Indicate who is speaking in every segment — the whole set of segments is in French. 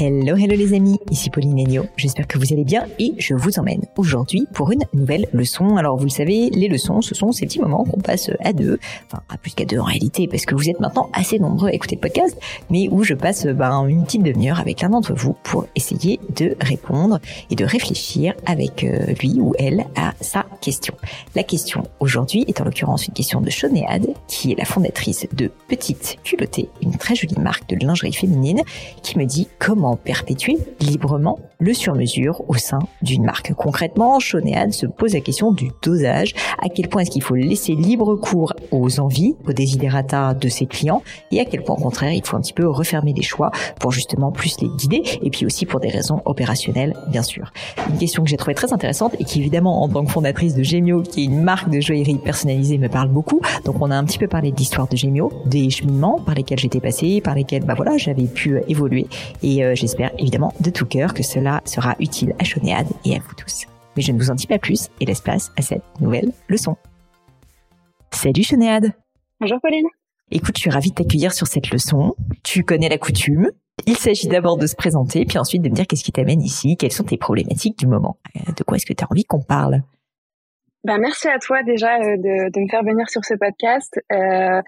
Speaker 1: Hello, hello les amis, ici Pauline Agneau, j'espère que vous allez bien et je vous emmène aujourd'hui pour une nouvelle leçon. Alors vous le savez, les leçons, ce sont ces petits moments qu'on passe à deux, enfin à plus qu'à deux en réalité, parce que vous êtes maintenant assez nombreux à écouter le podcast, mais où je passe ben, une petite demi-heure avec l'un d'entre vous pour essayer de répondre et de réfléchir avec euh, lui ou elle à sa question. La question aujourd'hui est en l'occurrence une question de Shonéade, qui est la fondatrice de Petite Culottée, une très jolie marque de lingerie féminine, qui me dit comment perpétuer librement le sur-mesure au sein d'une marque. Concrètement, Shonéad se pose la question du dosage, à quel point est-ce qu'il faut laisser libre cours aux envies, aux desiderata de ses clients, et à quel point au contraire il faut un petit peu refermer les choix pour justement plus les guider, et puis aussi pour des raisons opérationnelles, bien sûr. Une question que j'ai trouvée très intéressante et qui évidemment en tant que fondatrice de Gemio, qui est une marque de joaillerie personnalisée, me parle beaucoup. Donc on a un petit peu parlé de l'histoire de Gemio, des cheminements par lesquels j'étais passée, par lesquels bah voilà j'avais pu évoluer, et euh, j'espère évidemment de tout cœur que cela sera utile à Chonéade et à vous tous. Mais je ne vous en dis pas plus et laisse place à cette nouvelle leçon. Salut Chonéade
Speaker 2: Bonjour Pauline
Speaker 1: Écoute, je suis ravie de t'accueillir sur cette leçon. Tu connais la coutume. Il s'agit d'abord de se présenter, puis ensuite de me dire qu'est-ce qui t'amène ici, quelles sont tes problématiques du moment. Euh, de quoi est-ce que tu as envie qu'on parle?
Speaker 2: Ben, Merci à toi déjà euh, de, de, me faire venir sur ce podcast. Euh,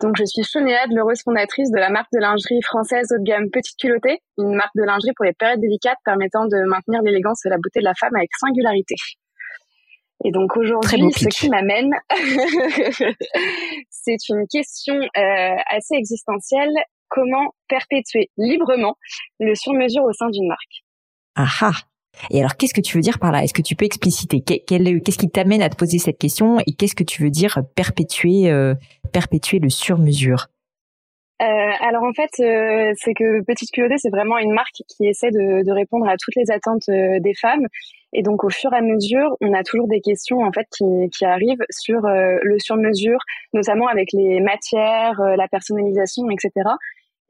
Speaker 2: donc, je suis Chonéade, l'heureuse fondatrice de la marque de lingerie française haut de gamme Petite Culottée, une marque de lingerie pour les périodes délicates permettant de maintenir l'élégance et la beauté de la femme avec singularité. Et donc aujourd'hui, ce qui m'amène, c'est une question euh, assez existentielle. Comment perpétuer librement le sur-mesure au sein d'une marque?
Speaker 1: Ah ah et alors, qu'est-ce que tu veux dire par là? Est-ce que tu peux expliciter Qu'est-ce qui t'amène à te poser cette question? Et qu'est-ce que tu veux dire perpétuer, euh, perpétuer le sur-mesure?
Speaker 2: Euh, alors en fait, euh, c'est que Petite Culottée, c'est vraiment une marque qui essaie de, répondre à toutes les attentes des femmes. Et donc au fur et à mesure, on a toujours des questions en fait qui, qui arrivent sur le sur-mesure, notamment avec les matières, la personnalisation, etc.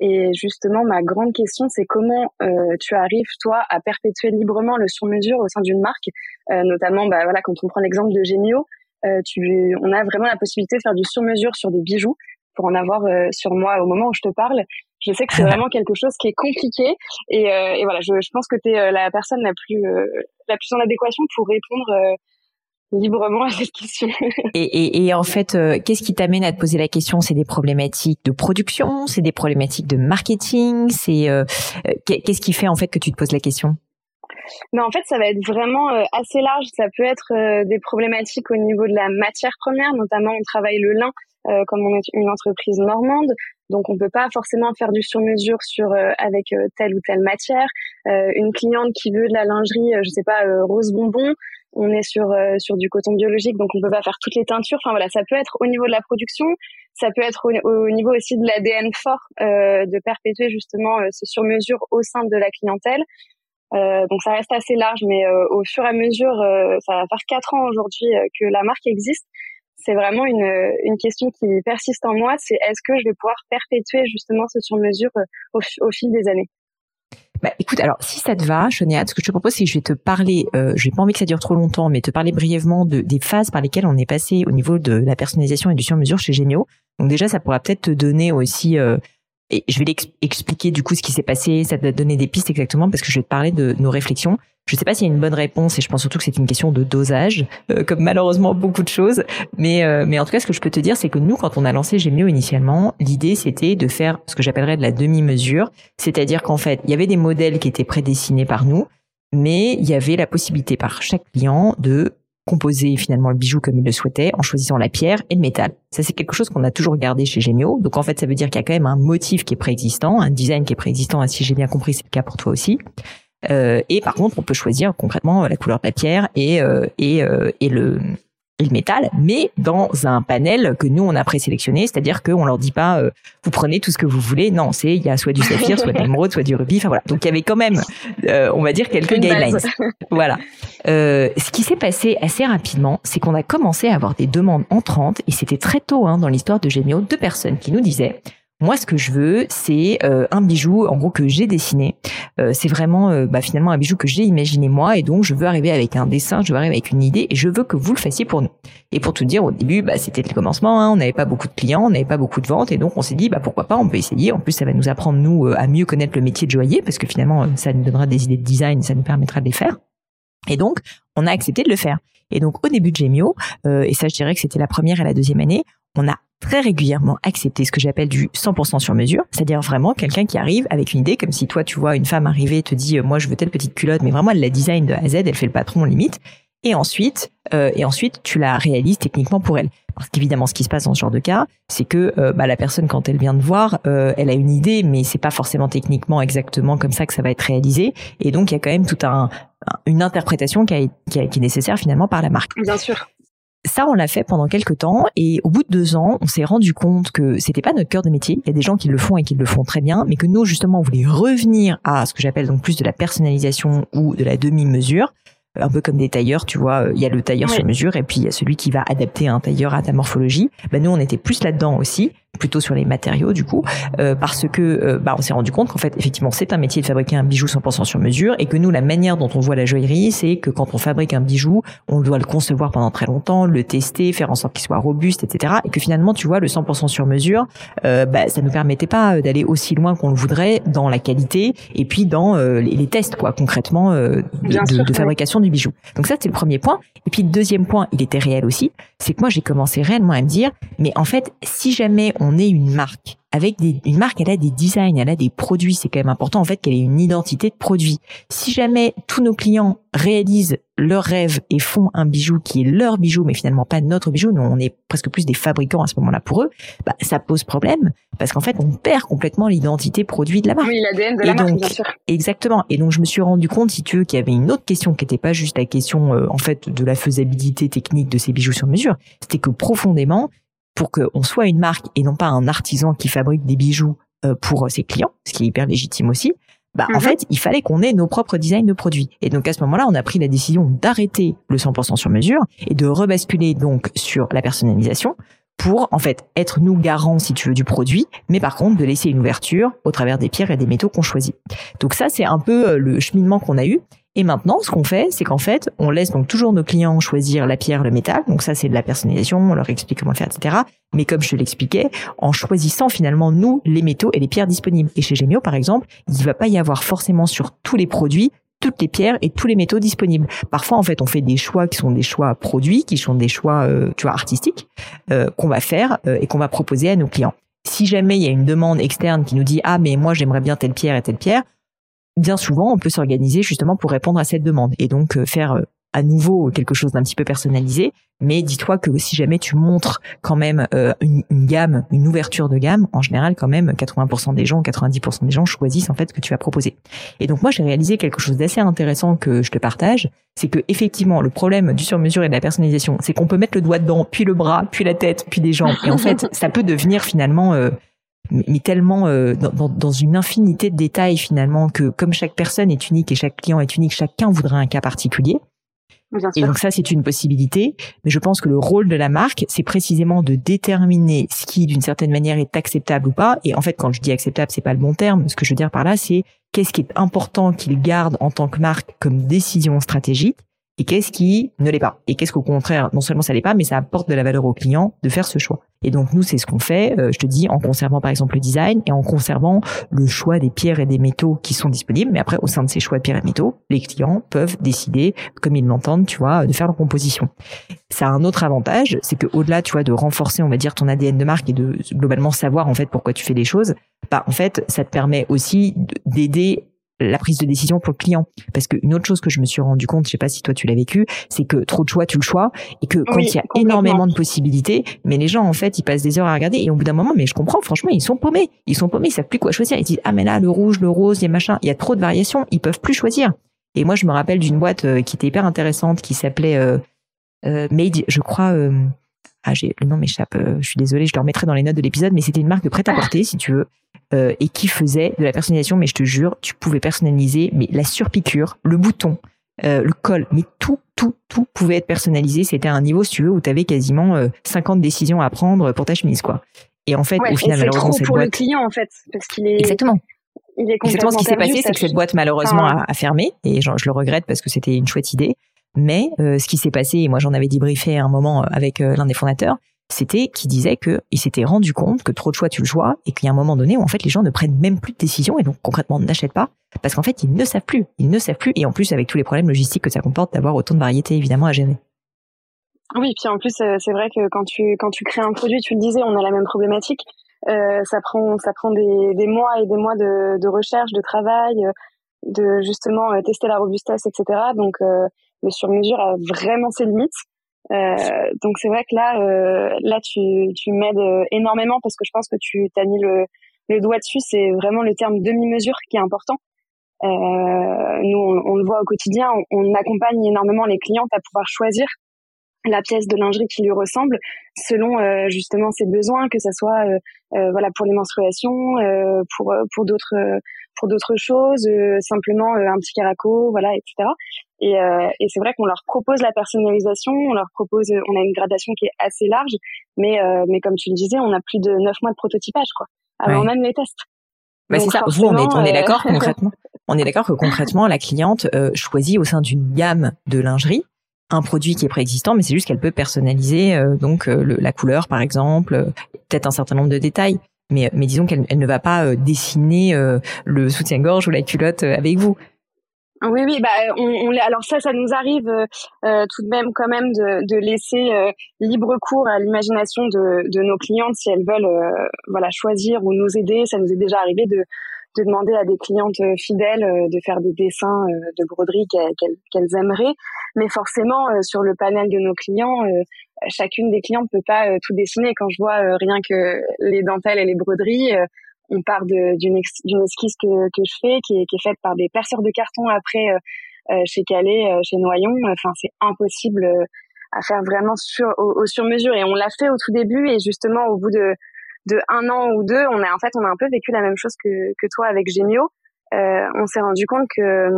Speaker 2: Et justement, ma grande question, c'est comment euh, tu arrives, toi, à perpétuer librement le sur-mesure au sein d'une marque, euh, notamment, bah, voilà, quand on prend l'exemple de Gemio, euh, tu, on a vraiment la possibilité de faire du sur-mesure sur des bijoux pour en avoir euh, sur moi au moment où je te parle. Je sais que c'est vraiment quelque chose qui est compliqué et, euh, et voilà, je, je, pense que tu es la personne la plus la plus en adéquation pour répondre librement à cette question.
Speaker 1: et, et, et, en fait, euh, qu'est-ce qui t'amène à te poser la question? C'est des problématiques de production, c'est des problématiques de marketing, c'est euh, euh, qu'est-ce qui fait en fait que tu te poses la question?
Speaker 2: Mais en fait, ça va être vraiment assez large. Ça peut être des problématiques au niveau de la matière première, notamment on travaille le lin comme on est une entreprise normande, donc on peut pas forcément faire du sur-mesure sur avec telle ou telle matière. une cliente qui veut de la lingerie, je sais pas, rose bonbon, on est sur euh, sur du coton biologique, donc on peut pas faire toutes les teintures. Enfin voilà, ça peut être au niveau de la production, ça peut être au, niveau aussi de l'ADN fort euh, de perpétuer justement euh, ce sur-mesure au sein de la clientèle. donc ça reste assez large, mais au fur et à mesure, ça va faire quatre ans aujourd'hui que la marque existe. C'est vraiment une, une question qui persiste en moi. C'est est-ce que je vais pouvoir perpétuer justement ce sur-mesure au fil des années?
Speaker 1: Bah, écoute, alors si ça te va, Chonéat, ce que je te propose, c'est que je vais te parler, euh, je n'ai pas envie que ça dure trop longtemps, mais te parler brièvement de, des phases par lesquelles on est passé au niveau de la personnalisation et du sur-mesure chez Gemio. Donc déjà, ça pourra peut-être te donner aussi, euh, et je vais l'expliquer du coup ce qui s'est passé, ça te donner des pistes exactement, parce que je vais te parler de nos réflexions Je sais pas s'il y a une bonne réponse et je pense surtout que c'est une question de dosage, euh, comme malheureusement beaucoup de choses. Mais euh, mais en tout cas, ce que je peux te dire, c'est que nous, quand on a lancé Gemio initialement, l'idée c'était de faire ce que j'appellerais de la demi-mesure, c'est-à-dire qu'en fait, il y avait des modèles qui étaient prédessinés par nous, mais il y avait la possibilité par chaque client de composer finalement le bijou comme il le souhaitait en choisissant la pierre et le métal. Ça c'est quelque chose qu'on a toujours gardé chez Gemio. Donc en fait ça veut dire qu'il y a quand même un motif qui est préexistant, un design qui est préexistant. Si j'ai bien compris c'est le cas pour toi aussi. Euh, et par contre on peut choisir concrètement la couleur de la pierre et euh, et, euh, et le et le métal, mais dans un panel que nous on a présélectionné, c'est-à-dire qu'on leur dit pas euh, vous prenez tout ce que vous voulez. Non, c'est il y a soit du saphir, soit de l'émeraude, soit du rubis. Enfin voilà. Donc il y avait quand même, euh, on va dire quelques guidelines. voilà. Euh, ce qui s'est passé assez rapidement, c'est qu'on a commencé à avoir des demandes entrantes et c'était très tôt hein, dans l'histoire de Gemio, deux personnes qui nous disaient moi, ce que je veux, c'est euh, un bijou, en gros, que j'ai dessiné. Euh, c'est vraiment, euh, bah, finalement, un bijou que j'ai imaginé moi, et donc je veux arriver avec un dessin, je veux arriver avec une idée, et je veux que vous le fassiez pour nous. Et pour tout dire, au début, bah, c'était le commencement. Hein, on n'avait pas beaucoup de clients, on n'avait pas beaucoup de ventes, et donc on s'est dit, bah, pourquoi pas, on peut essayer. En plus, ça va nous apprendre nous à mieux connaître le métier de joaillier, parce que finalement, ça nous donnera des idées de design, ça nous permettra de les faire. Et donc, on a accepté de le faire. Et donc, au début de Gemio, et ça, je dirais que c'était la première et la deuxième année, on a très régulièrement accepter ce que j'appelle du 100% sur mesure, c'est-à-dire vraiment quelqu'un qui arrive avec une idée, comme si toi tu vois une femme arriver et te dit euh, moi je veux telle petite culotte, mais vraiment elle la design de A à Z, elle fait le patron limite, et ensuite euh, et ensuite tu la réalises techniquement pour elle. Parce qu'évidemment ce qui se passe dans ce genre de cas, c'est que euh, bah, la personne quand elle vient de voir, elle a une idée, mais c'est pas forcément techniquement exactement comme ça que ça va être réalisé, et donc il y a quand même tout un une interprétation qui est nécessaire finalement par la marque.
Speaker 2: Bien sûr
Speaker 1: ça, on l'a fait pendant quelques temps et au bout de deux ans, on s'est rendu compte que c'était pas notre cœur de métier. Il y a des gens qui le font et qui le font très bien, mais que nous, justement, on voulait revenir à ce que j'appelle donc plus de la personnalisation ou de la demi-mesure un peu comme des tailleurs, tu vois, il y a le tailleur sur mesure et puis il y a celui qui va adapter un tailleur à ta morphologie. Ben nous, on était plus là-dedans aussi plutôt sur les matériaux du coup, euh, parce que euh, bah, on s'est rendu compte qu'en fait effectivement c'est un métier de fabriquer un bijou 100% sur mesure et que nous la manière dont on voit la joaillerie c'est que quand on fabrique un bijou on doit le concevoir pendant très longtemps, le tester, faire en sorte qu'il soit robuste, etc. Et que finalement tu vois le 100% sur mesure, euh, bah, ça nous permettait pas d'aller aussi loin qu'on le voudrait dans la qualité et puis dans euh, les, tests quoi concrètement de, de, fabrication du bijou. Donc ça c'est le premier point. Et puis le deuxième point il était réel aussi, c'est que moi j'ai commencé réellement à me dire mais en fait si jamais on on est une marque avec des, une marque, elle a des designs, elle a des produits. C'est quand même important en fait qu'elle ait une identité de produit. Si jamais tous nos clients réalisent leur rêve et font un bijou qui est leur bijou, mais finalement pas notre bijou, nous on est presque plus des fabricants à ce moment-là pour eux, bah, ça pose problème parce qu'en fait on perd complètement l'identité produit de la marque.
Speaker 2: Oui, l'ADN de la marque, bien sûr.
Speaker 1: Exactement. Et donc je me suis rendu compte, si tu veux, qu'il y avait une autre question qui n'était pas juste la question euh, en fait de la faisabilité technique de ces bijoux sur mesure, c'était que profondément pour qu'on soit une marque et non pas un artisan qui fabrique des bijoux euh, pour ses clients, ce qui est hyper légitime aussi, bah, en mhm. fait, il fallait qu'on ait nos propres designs de produits. Et donc, à ce moment-là, on a pris la décision d'arrêter le 100% sur mesure et de rebasculer donc sur la personnalisation pour, en fait, être nous garants, si tu veux, du produit, mais par contre, de laisser une ouverture au travers des pierres et des métaux qu'on choisit. Donc ça, c'est un peu euh, le cheminement qu'on a eu. Et maintenant, ce qu'on fait, c'est qu'en fait, on laisse donc toujours nos clients choisir la pierre, le métal. Donc ça, c'est de la personnalisation. On leur explique comment faire, etc. Mais comme je te l'expliquais, en choisissant finalement nous les métaux et les pierres disponibles. Et chez Gemio, par exemple, il ne va pas y avoir forcément sur tous les produits toutes les pierres et tous les métaux disponibles. Parfois, en fait, on fait des choix qui sont des choix produits, qui sont des choix, euh, tu vois, artistiques, euh, qu'on va faire euh, et qu'on va proposer à nos clients. Si jamais il y a une demande externe qui nous dit ah mais moi j'aimerais bien telle pierre et telle pierre, bien souvent, on peut s'organiser justement pour répondre à cette demande et donc euh, faire euh, à nouveau quelque chose d'un petit peu personnalisé. Mais dis-toi que si jamais tu montres quand même euh, une, gamme, une ouverture de gamme, en général quand même 80% des gens, 90% des gens choisissent en fait ce que tu vas proposer. Et donc moi j'ai réalisé quelque chose d'assez intéressant que je te partage, c'est que effectivement le problème du sur-mesure et de la personnalisation, c'est qu'on peut mettre le doigt dedans, puis le bras, puis la tête, puis les jambes, et en fait ça peut devenir finalement mais tellement euh, dans, dans, une infinité de détails finalement que comme chaque personne est unique et chaque client est unique, chacun voudrait un cas particulier. Et donc ça, c'est une possibilité. Mais je pense que le rôle de la marque, c'est précisément de déterminer ce qui, d'une certaine manière, est acceptable ou pas. Et en fait, quand je dis acceptable, c'est pas le bon terme. Ce que je veux dire par là, c'est qu'est-ce qui est important qu'il garde en tant que marque comme décision stratégique et qu'est-ce qui ne l'est pas? Et qu'est-ce qu'au contraire, non seulement ça l'est pas, mais ça apporte de la valeur au client de faire ce choix. Et donc nous, c'est ce qu'on fait, euh, je te dis, en conservant par exemple le design et en conservant le choix des pierres et des métaux qui sont disponibles. Mais après, au sein de ces choix de pierres et métaux, les clients peuvent décider, comme ils l'entendent, tu vois, de faire leur composition. Ça a un autre avantage, c'est que au-delà, tu vois, de renforcer, on va dire, ton ADN de marque et de globalement savoir en fait pourquoi tu fais les choses, bah en fait, ça te permet aussi d'aider la prise de décision pour le client. Parce qu'une autre chose que je me suis rendu compte, je sais pas si toi tu l'as vécu, c'est que trop de choix, tu le choix, et que quand il y a énormément de possibilités, mais les gens en fait, ils passent des heures à regarder, et au bout d'un moment, mais je comprends, franchement, ils sont paumés, ils sont paumés, ils savent plus quoi choisir. Ils disent ah mais là le rouge, le rose, il y a machin, il y a trop de variations, ils peuvent plus choisir. Et moi, je me rappelle d'une boîte euh, qui était hyper intéressante, qui s'appelait euh, euh, Made, je crois. ah, j'ai le nom m'échappe. je suis désolée, je le remettrai dans les notes de l'épisode, mais c'était une marque de prêt-à-porter, si tu veux. Euh, et qui faisait de la personnalisation, mais je te jure, tu pouvais personnaliser, mais la surpiqûre, le bouton, euh, le col, mais tout, tout, tout pouvait être personnalisé. C'était un niveau, si tu veux, où tu avais quasiment 50 euh, décisions à prendre pour ta chemise, quoi. Et en fait, au final, malheureusement,
Speaker 2: cette
Speaker 1: pour
Speaker 2: boîte... le client, en fait, parce qu'il est...
Speaker 1: Exactement. Il est Exactement, ce qui s'est passé, c'est que cette boîte, malheureusement, a, fermé, et je, je, le regrette parce que c'était une chouette idée. Mais ce qui s'est passé, et moi j'en avais débriefé à un moment avec l'un des fondateurs, c'était qui disait qu'il s'était rendu compte que trop de choix tu le choix et qu'il y a un moment donné où en fait les gens ne prennent même plus de décisions et donc concrètement n'achètent pas parce qu'en fait ils ne savent plus, ils ne savent plus et en plus avec tous les problèmes logistiques que ça comporte d'avoir autant de variétés évidemment à gérer.
Speaker 2: Oui, puis en plus euh, c'est vrai que quand tu quand tu crées un produit, tu le disais, on a la même problématique. Euh, ça prend ça prend des, des mois et des mois de, de recherche, de travail, de justement euh, tester la robustesse, etc. Donc le sur mesure a vraiment ses limites. Euh, donc c'est vrai que là, euh, là tu, tu m'aides euh, énormément parce que je pense que tu t'as mis le, le doigt dessus. C'est vraiment le terme demi-mesure qui est important. Nous, on, le voit au quotidien, on, on, accompagne énormément les clientes à pouvoir choisir la pièce de lingerie qui lui ressemble selon euh, justement ses besoins, que ça soit euh, voilà pour les menstruations, pour pour d'autres pour d'autres choses, simplement un petit caraco, voilà, etc. Et, euh, et c'est vrai qu'on leur propose la personnalisation, on leur propose, on a une gradation qui est assez large, mais euh, mais comme tu le disais, on a plus de neuf mois de prototypage, quoi, avant même les tests.
Speaker 1: Bah c'est ça. Vous, on est, on est d'accord euh, concrètement. on est d'accord que concrètement, la cliente euh, choisit au sein d'une gamme de lingerie un produit qui est préexistant, mais c'est juste qu'elle peut personnaliser euh, donc la couleur, par exemple, peut-être un certain nombre de détails. Mais, mais disons qu'elle elle ne va pas dessiner le soutien-gorge ou la culotte avec vous.
Speaker 2: Oui, oui, bah, on, on, alors ça, ça nous arrive euh, euh, tout de même quand même de, de laisser euh, libre cours à l'imagination de, de, nos clientes si elles veulent, voilà, choisir ou nous aider. Ça nous est déjà arrivé de, de demander à des clientes fidèles de faire des dessins de broderie qu'elles aimeraient. Mais forcément, sur le panel de nos clients, chacune des clientes peut pas tout dessiner. Quand je vois rien que les dentelles et les broderies on part d'une esquisse que, que je fais qui est, qui est faite par des perceurs de carton après euh, euh, chez Calais, euh, chez Noyon. Enfin, c'est impossible à faire vraiment sur au, sur mesure. Et on l'a fait au tout début et justement au bout de de un an ou deux, on a en fait on a un peu vécu la même chose que que toi avec Gemio. on s'est rendu compte que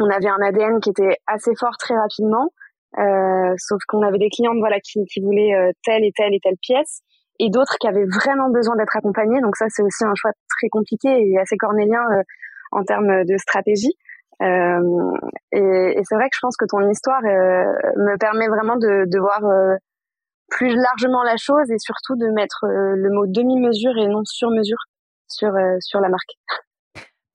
Speaker 2: on avait un ADN qui était assez fort très rapidement. Euh, sauf qu'on avait des clientes voilà qui, qui voulaient telle et telle et telle pièce et d'autres qui avaient vraiment besoin d'être accompagnés. Donc ça, c'est aussi un choix très compliqué et assez cornélien euh, en termes de stratégie. Euh, et, et c'est vrai que je pense que ton histoire euh, me permet vraiment de, de voir euh, plus largement la chose et surtout de mettre le mot demi-mesure et non sur-mesure sur, sur la marque.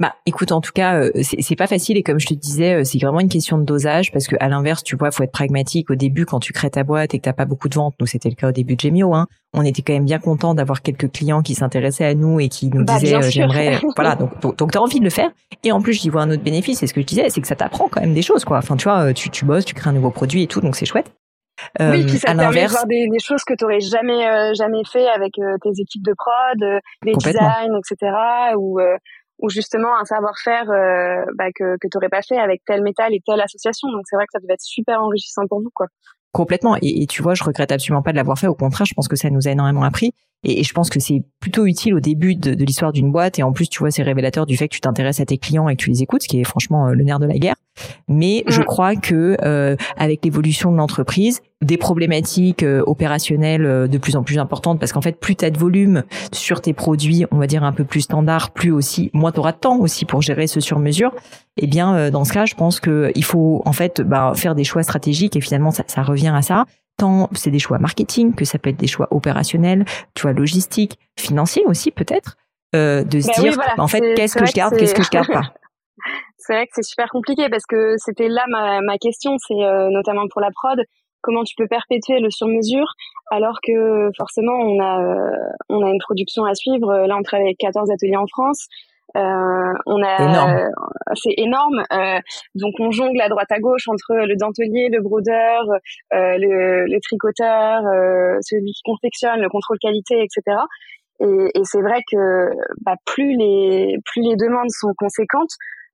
Speaker 1: Bah, écoute, en tout cas, euh, c'est pas facile et comme je te disais, euh, c'est vraiment une question de dosage parce que à l'inverse, tu vois, faut être pragmatique. Au début, quand tu crées ta boîte et que t'as pas beaucoup de ventes, nous c'était le cas au début de Gemio, hein, on était quand même bien content d'avoir quelques clients qui s'intéressaient à nous et qui nous bah, disaient euh, j'aimerais, voilà, donc donc, donc t'as envie de le faire. Et en plus, j'y vois un autre bénéfice, c'est ce que je disais, c'est que ça t'apprend quand même des choses, quoi. Enfin, tu vois, tu tu bosses, tu crées un nouveau produit et tout, donc c'est chouette.
Speaker 2: oui, puis ça te permet de voir des, des choses que tu aurais jamais jamais fait avec tes équipes de prod, des designs, etc. Ou ou justement un savoir-faire euh, bah, que, que tu n'aurais pas fait avec tel métal et telle association. Donc c'est vrai que ça devait être super enrichissant pour vous. quoi.
Speaker 1: Complètement. Et, tu vois, je regrette absolument pas de l'avoir fait. Au contraire, je pense que ça nous a énormément appris. Et, je pense que c'est plutôt utile au début de, de l'histoire d'une boîte. Et en plus, tu vois, c'est révélateur du fait que tu t'intéresses à tes clients et que tu les écoutes, ce qui est franchement le nerf de la guerre. Mais je mm. crois que euh, avec l'évolution de l'entreprise, des problématiques euh, opérationnelles euh, de plus en plus importantes, parce qu'en fait, plus tu as de volume sur tes produits, on va dire un peu plus standard, plus aussi, moins tu auras de temps aussi pour gérer ce sur-mesure. Eh bien, dans ce cas, je pense que il faut en fait bah, faire des choix stratégiques et finalement, ça, ça revient à ça tant c'est des choix marketing que ça peut être des choix opérationnels, tu vois, logistiques, financiers aussi peut-être, euh, de se bah dire en fait qu'est-ce que je garde, qu'est-ce que je garde pas.
Speaker 2: c'est vrai que c'est super compliqué parce que c'était là ma, ma question, c'est euh, notamment pour la prod, comment tu peux perpétuer le sur-mesure alors que forcément on a euh, on a une production à suivre. Là, on travaille avec 14 ateliers en France. Euh, on a, c'est énorme. Euh, donc on jongle à droite à gauche entre le dentelier, le brodeur, euh, le, le, tricoteur, celui qui confectionne, le contrôle qualité, etc. Et, et c'est vrai que bah, plus les plus les demandes sont conséquentes,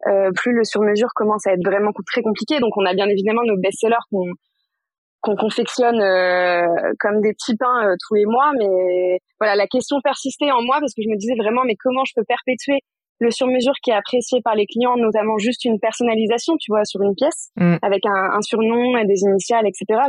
Speaker 2: euh, plus le sur-mesure commence à être vraiment très compliqué. Donc on a bien évidemment nos best-sellers qu'on qu'on confectionne euh, comme des petits pains euh, tous les mois. Mais voilà, la question persistait en moi parce que je me disais vraiment, mais comment je peux perpétuer le sur-mesure qui est apprécié par les clients, notamment juste une personnalisation, tu vois, sur une pièce, mm. avec un, un, surnom, des initiales, etc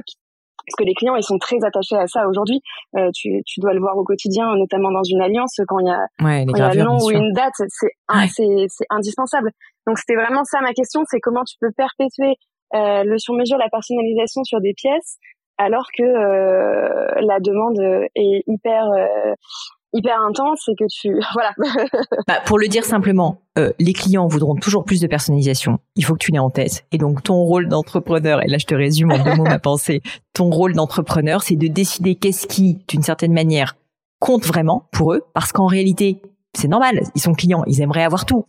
Speaker 2: parce que les clients ils sont très attachés à ça aujourd'hui. Euh, tu, tu dois le voir au quotidien, notamment dans une alliance, quand il y a, un nom ou une date, c'est c'est indispensable. Donc c'était vraiment ça ma question, c'est comment tu peux perpétuer euh, le sur-mesure, la personnalisation sur des pièces, alors que euh, la demande est hyper euh, hyper intense et que tu voilà.
Speaker 1: bah, pour le dire simplement, euh, les clients voudront toujours plus de personnalisation. Il faut que tu l'aies en tête. Et donc ton rôle d'entrepreneur, et là je te résume en deux mots ma pensée, ton rôle d'entrepreneur, c'est de décider qu'est-ce qui, d'une certaine manière, compte vraiment pour eux, parce qu'en réalité, c'est normal, ils sont clients, ils aimeraient avoir tout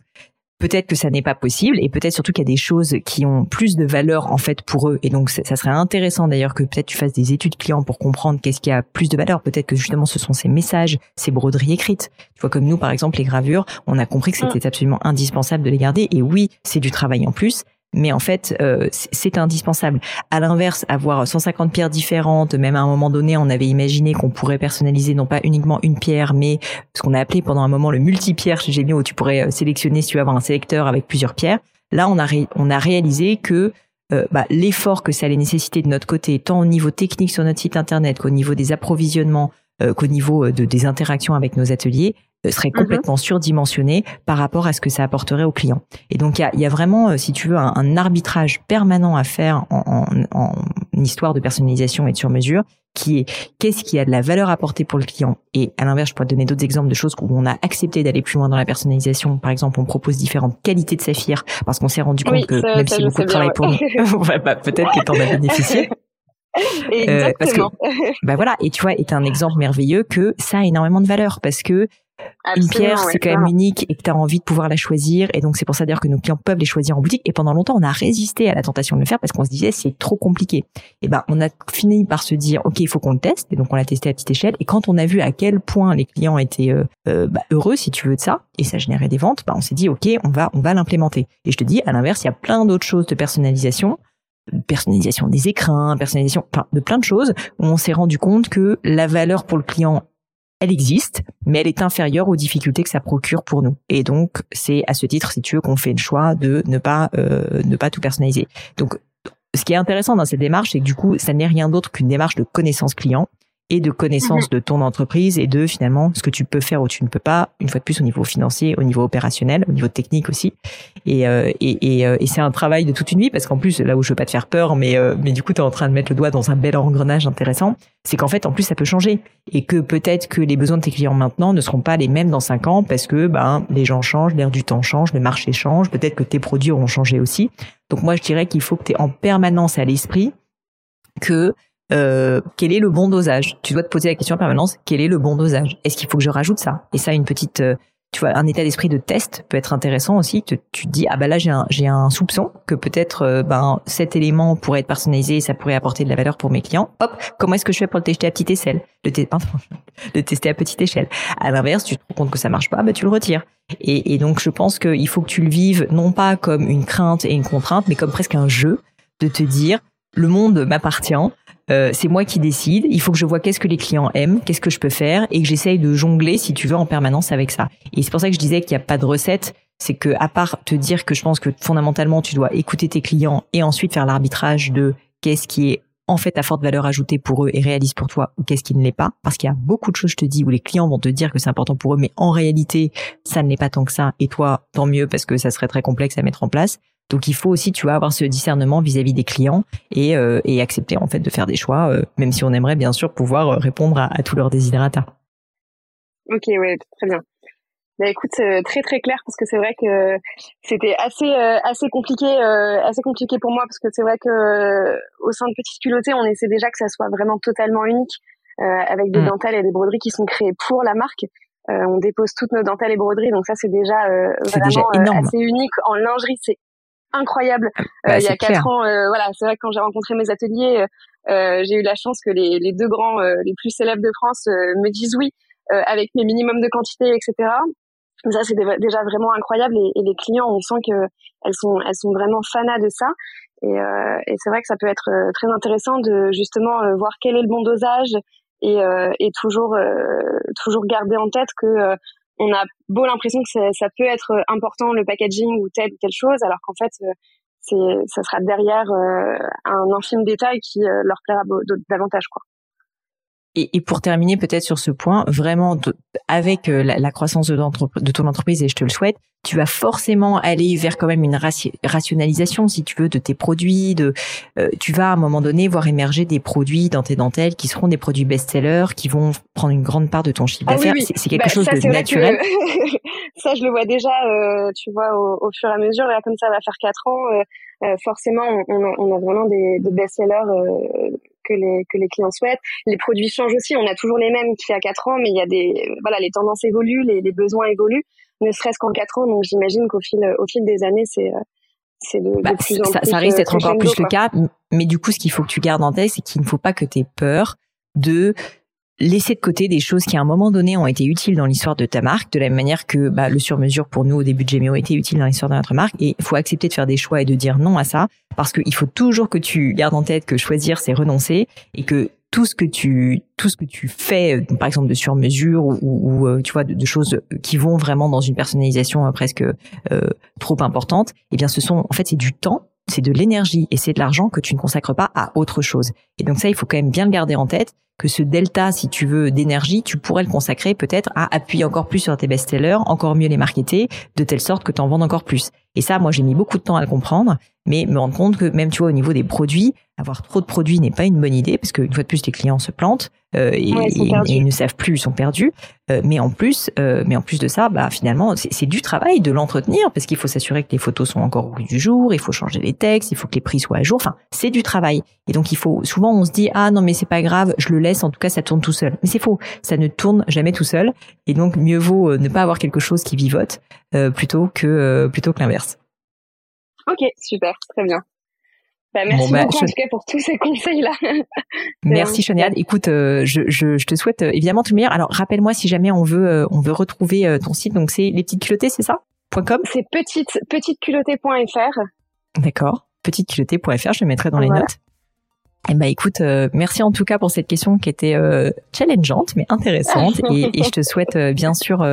Speaker 1: peut-être que ça n'est pas possible et peut-être surtout qu'il y a des choses qui ont plus de valeur en fait pour eux. Et donc ça serait intéressant d'ailleurs que peut-être tu fasses des études clients pour comprendre qu'est-ce qui a plus de valeur. Peut-être que justement ce sont ces messages ces broderies écrites. Tu vois comme nous par exemple les gravures on a compris que c'était mm. absolument indispensable de les garder. Et oui c'est du travail en plus mais en fait, euh, c'est indispensable. À l'inverse, avoir 150 pierres différentes, même à un moment donné, on avait imaginé qu'on pourrait personnaliser non pas uniquement une pierre, mais ce qu'on a appelé pendant un moment le multi-pierre chez Gémio, où tu pourrais euh, sélectionner si tu veux avoir un sélecteur avec plusieurs pierres. Là, on a, on a réalisé que euh, bah, l'effort que ça allait nécessiter de notre côté, tant au niveau technique sur notre site internet qu'au niveau des approvisionnements, qu'au niveau de, des interactions avec nos ateliers, serait mhm. complètement surdimensionné par rapport à ce que ça apporterait aux clients. Et donc il y a, y a, vraiment, euh, si tu veux, un, arbitrage permanent à faire en, en, en, histoire de personnalisation et de sur-mesure, qui est qu'est-ce qui a de la valeur apportée pour le client? Et à l'inverse, je pourrais te donner d'autres exemples de choses où on a accepté d'aller plus loin dans la personnalisation. Par exemple, on propose différentes qualités de saphir parce qu'on s'est rendu compte que même si beaucoup de travail pour nous, bah, peut-être que t'en as bénéficié.
Speaker 2: Exactement. Euh, parce que,
Speaker 1: bah voilà, et tu vois, est un exemple merveilleux que ça a énormément de valeur parce que une pierre, c'est quand même unique et que tu as envie de pouvoir la choisir. Et donc, c'est pour ça dire que nos clients peuvent les choisir en boutique. Et pendant longtemps, on a résisté à la tentation de le faire parce qu'on se disait c'est trop compliqué. Et ben, on a fini par se dire ok, il faut qu'on le teste. Et donc, on l'a testé à petite échelle. Et quand on a vu à quel point les clients étaient euh, euh, bah, heureux, si tu veux, de ça, et ça générait des ventes, bah, on s'est dit ok, on va on va l'implémenter. Et je te dis, à l'inverse, il y a plein d'autres choses de personnalisation personnalisation des écrins, personnalisation de plein de choses où on s'est rendu compte que la valeur pour le client elle existe, mais elle est inférieure aux difficultés que ça procure pour nous. Et donc, c'est à ce titre, si tu veux, qu'on fait le choix de ne pas euh, ne pas tout personnaliser. Donc, ce qui est intéressant dans cette démarche, c'est que du coup, ça n'est rien d'autre qu'une démarche de connaissance client et de connaissance mhm. de ton entreprise et de finalement ce que tu peux faire ou tu ne peux pas, une fois de plus au niveau financier, au niveau opérationnel, au niveau technique aussi. Et, euh, et, et, euh, et c'est un travail de toute une vie parce qu'en plus, là où je veux pas te faire peur, mais, euh, mais du coup, tu es en train de mettre le doigt dans un bel engrenage intéressant, c'est qu'en fait, en plus, ça peut changer et que peut-être que les besoins de tes clients maintenant ne seront pas les mêmes dans cinq ans parce que ben, les gens changent, l'air du temps change, le marché change, peut-être que tes produits auront changé aussi. Donc moi, je dirais qu'il faut que tu aies en permanence à l'esprit que euh, quel est le bon dosage? Tu dois te poser la question en permanence, quel est le bon dosage? Est-ce qu'il faut que je rajoute ça? Et ça, une petite, euh, tu vois, un état d'esprit de test peut être intéressant aussi. Tu, tu dis, ah bah là, j'ai un, j'ai un soupçon que peut-être euh, ben, cet élément pourrait être personnalisé et ça pourrait apporter de la valeur pour mes clients. Hop, comment est-ce que je fais pour le tester à petite échelle? Le, le tester à petite échelle. À l'inverse, tu te rends compte que ça marche pas, bah tu le retires. Et, et donc, je pense qu'il faut que tu le vives non pas comme une crainte et une contrainte, mais comme presque un jeu de te dire, le monde m'appartient, Euh, c'est moi qui décide. Il faut que je vois qu'est-ce que les clients aiment, qu'est-ce que je peux faire, et que j'essaye de jongler, si tu veux, en permanence avec ça. Et c'est pour ça que je disais qu'il n'y a pas de recette. C'est que à part te dire que je pense que fondamentalement tu dois écouter tes clients et ensuite faire l'arbitrage de qu'est-ce qui est en fait à forte valeur ajoutée pour eux et réaliste pour toi ou qu'est-ce qui ne l'est pas parce qu'il y a beaucoup de choses je te dis où les clients vont te dire que c'est important pour eux mais en réalité ça ne l'est pas tant que ça et toi tant mieux parce que ça serait très complexe à mettre en place donc il faut aussi, tu vois, avoir ce discernement vis-à-vis des clients et, euh, et accepter en fait de faire des choix, euh, même si on aimerait bien sûr pouvoir euh, répondre à, tous leurs desiderata.
Speaker 2: Ok, ouais, très bien. Bah écoute, très très clair parce que c'est vrai que c'était assez assez compliqué assez compliqué pour moi parce que c'est vrai que au sein de Petite Culottée, on essaie déjà que ça soit vraiment totalement unique avec des mm. dentelles et des broderies qui sont créées pour la marque. on dépose toutes nos dentelles et broderies, donc ça c'est déjà vraiment assez unique. En lingerie, c'est incroyable. Bah, euh, il y a quatre ans, euh, voilà, c'est vrai que quand j'ai rencontré mes ateliers, euh, j'ai eu la chance que les, les deux grands les plus célèbres de France me disent oui avec mes minimums de quantité, etc. Ça, c'est déjà vraiment incroyable et, et, les clients, on sent que elles sont, elles sont vraiment fanas de ça. Et, et c'est vrai que ça peut être très intéressant de justement voir quel est le bon dosage et, et toujours, toujours garder en tête que on a beau l'impression que ça, peut être important le packaging ou telle ou telle chose, alors qu'en fait euh, c'est ça sera derrière euh, un infime détail qui euh, leur plaira davantage quoi.
Speaker 1: Et, pour terminer peut-être sur ce point, vraiment avec euh, la, croissance de, de, ton entreprise, et je te le souhaite, tu vas forcément aller vers quand même une rationalisation, si tu veux, de tes produits. De, euh, tu vas à un moment donné voir émerger des produits dans tes dentelles qui seront des produits best-sellers, qui vont prendre une grande part de ton chiffre ah d'affaires. C'est quelque bah, chose de naturel.
Speaker 2: ça, je le vois déjà, euh, tu vois, au, fur et à mesure. Là, comme ça va faire quatre ans, forcément, on a, on a, vraiment des, des best-sellers que les que les clients souhaitent. Les produits changent aussi. On a toujours les mêmes qui fait à quatre ans, mais il y a des voilà, les tendances évoluent, les, les besoins évoluent, ne serait-ce qu'en quatre ans. Donc j'imagine qu'au fil au fil des années, c'est c'est de,
Speaker 1: bah,
Speaker 2: plus en
Speaker 1: ça,
Speaker 2: plus.
Speaker 1: Ça risque d'être encore plus le cas, mais du coup, ce qu'il faut que tu gardes en tête, c'est qu'il ne faut pas que tu aies peur de laisser de côté des choses qui à un moment donné ont été utiles dans l'histoire de ta marque, de la même manière que bah, le sur-mesure pour nous au début de Gemio été utile dans l'histoire de notre marque. Et il faut accepter de faire des choix et de dire non à ça, parce qu'il faut toujours que tu gardes en tête que choisir c'est renoncer et que tout ce que tu tout ce que tu fais euh, par exemple de sur-mesure ou, ou, euh, tu vois de, choses qui vont vraiment dans une personnalisation euh, presque trop importante eh bien ce sont en fait c'est du temps c'est de l'énergie et c'est de l'argent que tu ne consacres pas à autre chose et donc ça il faut quand même bien le garder en tête que ce delta, si tu veux, d'énergie, tu pourrais le consacrer peut-être à appuyer encore plus sur tes best-sellers, encore mieux les marketer, de telle sorte que tu en vendes encore plus. Et ça, moi, j'ai mis beaucoup de temps à le comprendre, mais me rendre compte que même, tu vois, au niveau des produits, avoir trop de produits n'est pas une bonne idée, parce qu'une fois de plus, les clients se plantent euh, et, ils ne savent plus, ils sont perdus. Euh, mais en plus, euh, mais en plus de ça, bah finalement, c'est du travail de l'entretenir, parce qu'il faut s'assurer que les photos sont encore au goût du jour, il faut changer les textes, il faut que les prix soient à jour. Enfin, c'est du travail. Et donc, il faut souvent, on se dit ah non mais c'est pas grave, je le laisse. En tout cas, ça tourne tout seul. Mais c'est faux, ça ne tourne jamais tout seul. Et donc, mieux vaut ne pas avoir quelque chose qui vivote plutôt que plutôt que l'inverse.
Speaker 2: Ok, super, très bien. Bah, merci bah, beaucoup en tout cas pour tous ces conseils-là.
Speaker 1: merci Choniade. Écoute, euh, je, je, je, te souhaite euh, évidemment tout le meilleur. Alors rappelle-moi si jamais on veut euh, on veut retrouver ton site. Donc c'est les petites culottées, c'est ça .com?
Speaker 2: C'est petite petiteculottée.fr.
Speaker 1: D'accord. Petiteculottée.fr, je le mettrai dans les notes. Eh ben écoute, merci en tout cas pour cette question qui était challengeante mais intéressante et, et, je te souhaite bien sûr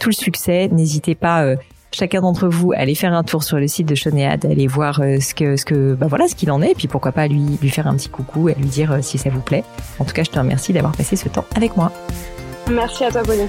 Speaker 1: tout le succès. N'hésitez pas chacun d'entre vous allez faire un tour sur le site de Shonéad, allez voir euh, ce que ce que bah voilà ce qu'il en est, et puis pourquoi pas lui lui faire un petit coucou et lui dire euh, si ça vous plaît. En tout cas, je te remercie d'avoir passé ce temps avec moi.
Speaker 2: Merci à toi, Pauline.